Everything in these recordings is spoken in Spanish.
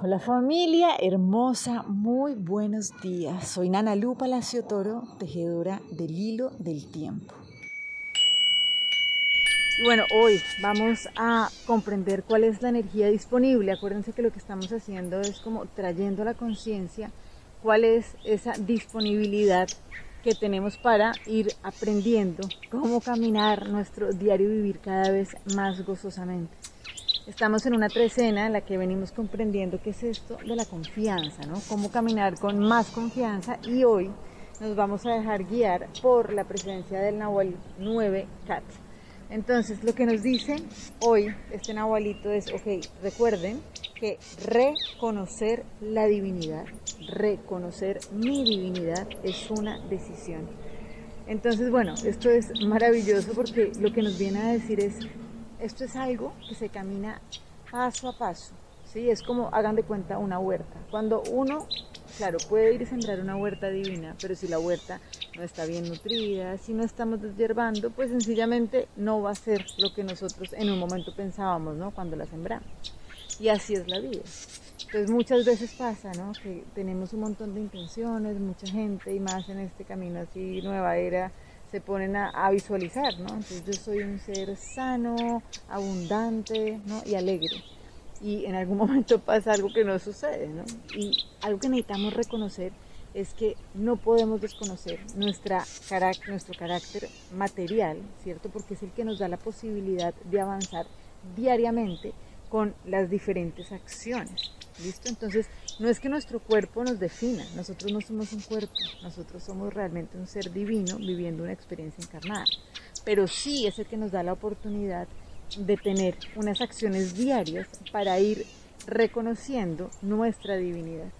Hola familia hermosa, muy buenos días. Soy Nana Lu Palacio Toro, tejedora del hilo del tiempo. Bueno, hoy vamos a comprender cuál es la energía disponible. Acuérdense que lo que estamos haciendo es como trayendo a la conciencia cuál es esa disponibilidad que tenemos para ir aprendiendo cómo caminar nuestro diario vivir cada vez más gozosamente. Estamos en una trecena en la que venimos comprendiendo qué es esto de la confianza, ¿no? Cómo caminar con más confianza y hoy nos vamos a dejar guiar por la presencia del Nahual 9 Cat. Entonces, lo que nos dice hoy este Nahualito es, ok, recuerden que reconocer la divinidad, reconocer mi divinidad es una decisión. Entonces, bueno, esto es maravilloso porque lo que nos viene a decir es, esto es algo que se camina paso a paso, ¿sí? Es como, hagan de cuenta, una huerta. Cuando uno, claro, puede ir a sembrar una huerta divina, pero si la huerta no está bien nutrida, si no estamos deshiervando, pues sencillamente no va a ser lo que nosotros en un momento pensábamos, ¿no? Cuando la sembramos. Y así es la vida. Entonces muchas veces pasa, ¿no? Que tenemos un montón de intenciones, mucha gente y más en este camino así, nueva era, se ponen a, visualizar, ¿no? Entonces yo soy un ser sano, abundante, ¿no? Y alegre. Y en algún momento pasa algo que no sucede, ¿no? Y algo que necesitamos reconocer es que no podemos desconocer nuestra nuestro carácter material, ¿cierto? Porque es el que nos da la posibilidad de avanzar diariamente con las diferentes acciones. ¿Listo? Entonces, no es que nuestro cuerpo nos defina, nosotros no somos un cuerpo, nosotros somos realmente un ser divino viviendo una experiencia encarnada, pero sí es el que nos da la oportunidad de tener unas acciones diarias para ir reconociendo nuestra divinidad.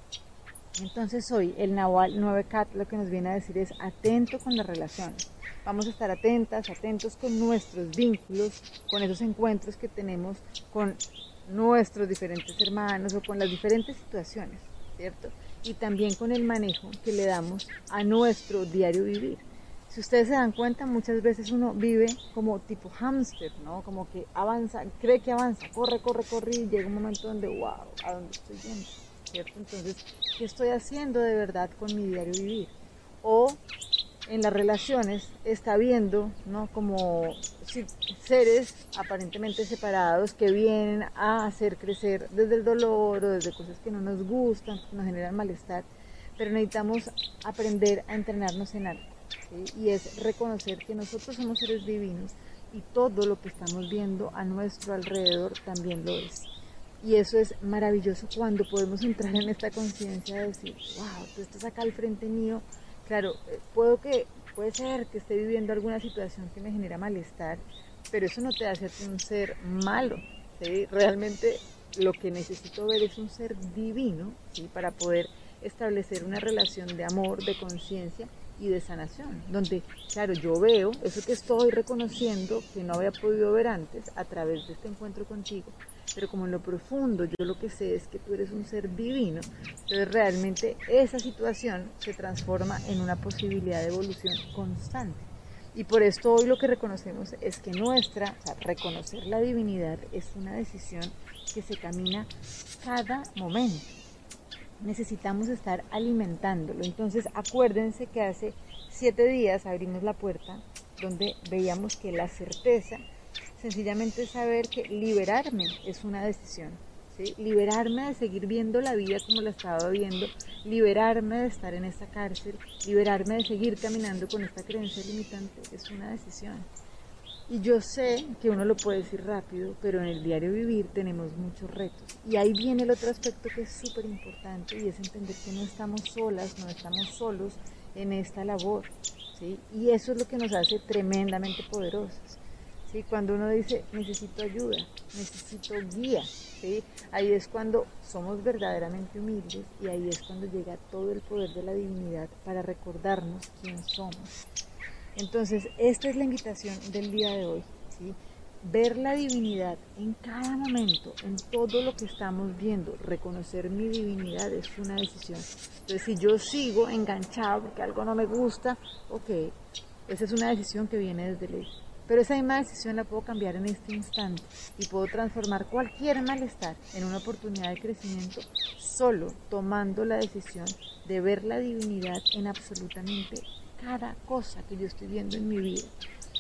Entonces hoy el Nahual 9 Cat lo que nos viene a decir es atento con las relaciones. Vamos a estar atentas, atentos con nuestros vínculos, con esos encuentros que tenemos con nuestros diferentes hermanos o con las diferentes situaciones, ¿cierto? Y también con el manejo que le damos a nuestro diario vivir. Si ustedes se dan cuenta, muchas veces uno vive como tipo hámster, ¿no? Como que avanza, cree que avanza, corre, corre, corre y llega un momento donde, wow, ¿a dónde estoy yendo? ¿Cierto? Entonces, ¿qué estoy haciendo de verdad con mi diario vivir? O en las relaciones está viendo ¿no? como seres aparentemente separados que vienen a hacer crecer desde el dolor o desde cosas que no nos gustan, que nos generan malestar, pero necesitamos aprender a entrenarnos en algo y es reconocer que nosotros somos seres divinos y todo lo que estamos viendo a nuestro alrededor también lo es. Y eso es maravilloso cuando podemos entrar en esta conciencia de decir, wow, tú estás acá al frente mío, Claro, eh, puedo que, puede ser que esté viviendo alguna situación que me genera malestar, pero eso no te hace un ser malo. Realmente lo que necesito ver es un ser divino ¿sí? para poder establecer una relación de amor, de conciencia y de sanación, donde, claro, yo veo eso que estoy reconociendo que no había podido ver antes a través de este encuentro contigo, pero como en lo profundo yo lo que sé es que tú eres un ser divino, entonces realmente esa situación se transforma en una posibilidad de evolución constante. Y por esto hoy lo que reconocemos es que nuestra, o sea, reconocer la divinidad es una decisión que se camina cada momento necesitamos estar alimentándolo. Entonces acuérdense que hace siete días abrimos la puerta donde veíamos que la certeza sencillamente saber que liberarme es una decisión. Liberarme de seguir viendo la vida como la estaba viendo, liberarme de estar en esta cárcel, liberarme de seguir caminando con esta creencia limitante es una decisión. Y yo sé que uno lo puede decir rápido, pero en el diario vivir tenemos muchos retos. Y ahí viene el otro aspecto que es súper importante y es entender que no estamos solas, no estamos solos en esta labor. Y eso es lo que nos hace tremendamente poderosos. ¿Sí? Cuando uno dice, necesito ayuda, necesito guía, ¿sí? ahí es cuando somos verdaderamente humildes y ahí es cuando llega todo el poder de la divinidad para recordarnos quién somos. Entonces, esta es la invitación del día de hoy, ¿sí? ver la divinidad en cada momento, en todo lo que estamos viendo, reconocer mi divinidad es una decisión. Entonces, si yo sigo enganchado porque algo no me gusta, ok, esa es una decisión que viene desde lejos. Pero esa misma decisión la puedo cambiar en este instante y puedo transformar cualquier malestar en una oportunidad de crecimiento solo tomando la decisión de ver la divinidad en absolutamente cada cosa que yo estoy viendo en mi vida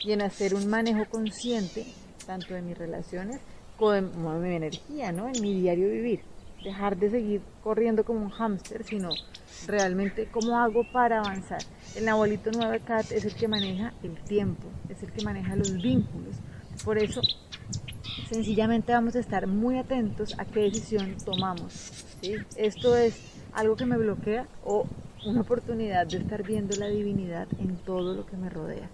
y en hacer un manejo consciente tanto de mis relaciones como de, mi energía, ¿no? En mi diario vivir. Dejar de seguir corriendo como un hámster, sino realmente cómo hago para avanzar. El abuelito 9 Cat es el que maneja el tiempo, es el que maneja los vínculos. Por eso, sencillamente vamos a estar muy atentos a qué decisión tomamos. Esto es algo que me bloquea o una oportunidad de estar viendo la divinidad en todo lo que me rodea.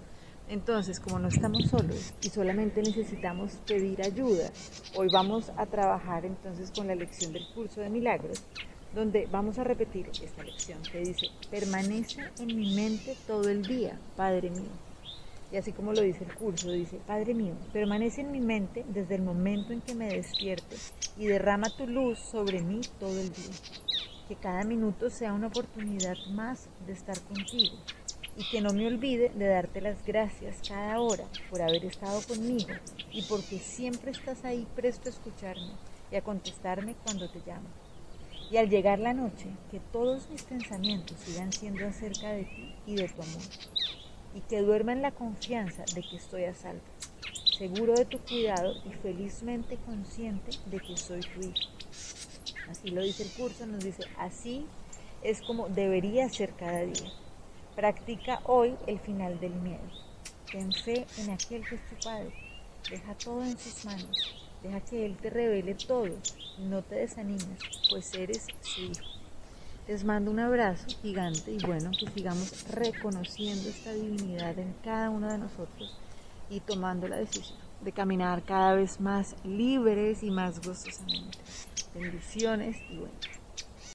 Entonces, como no estamos solos y solamente necesitamos pedir ayuda, hoy vamos a trabajar entonces con la lección del curso de milagros, donde vamos a repetir esta lección que dice, permanece en mi mente todo el día, Padre mío. Y así como lo dice el curso, dice, Padre mío, permanece en mi mente desde el momento en que me despierte y derrama tu luz sobre mí todo el día. Que cada minuto sea una oportunidad más de estar contigo y que no me olvide de darte las gracias cada hora por haber estado conmigo y porque siempre estás ahí presto a escucharme y a contestarme cuando te llamo. Y al llegar la noche, que todos mis pensamientos sigan siendo acerca de ti y de tu amor, y que duerma en la confianza de que estoy a salvo, seguro de tu cuidado y felizmente consciente de que soy tu hijo. Así lo dice el curso, nos dice, así es como debería ser cada día Practica hoy el final del miedo. Ten fe en aquel que es tu Padre. Deja todo en sus manos. Deja que Él te revele todo. No te desanimes, pues eres su hijo. Les mando un abrazo gigante y bueno, que sigamos reconociendo esta divinidad en cada uno de nosotros y tomando la decisión de caminar cada vez más libres y más gozosamente. Bendiciones y bueno.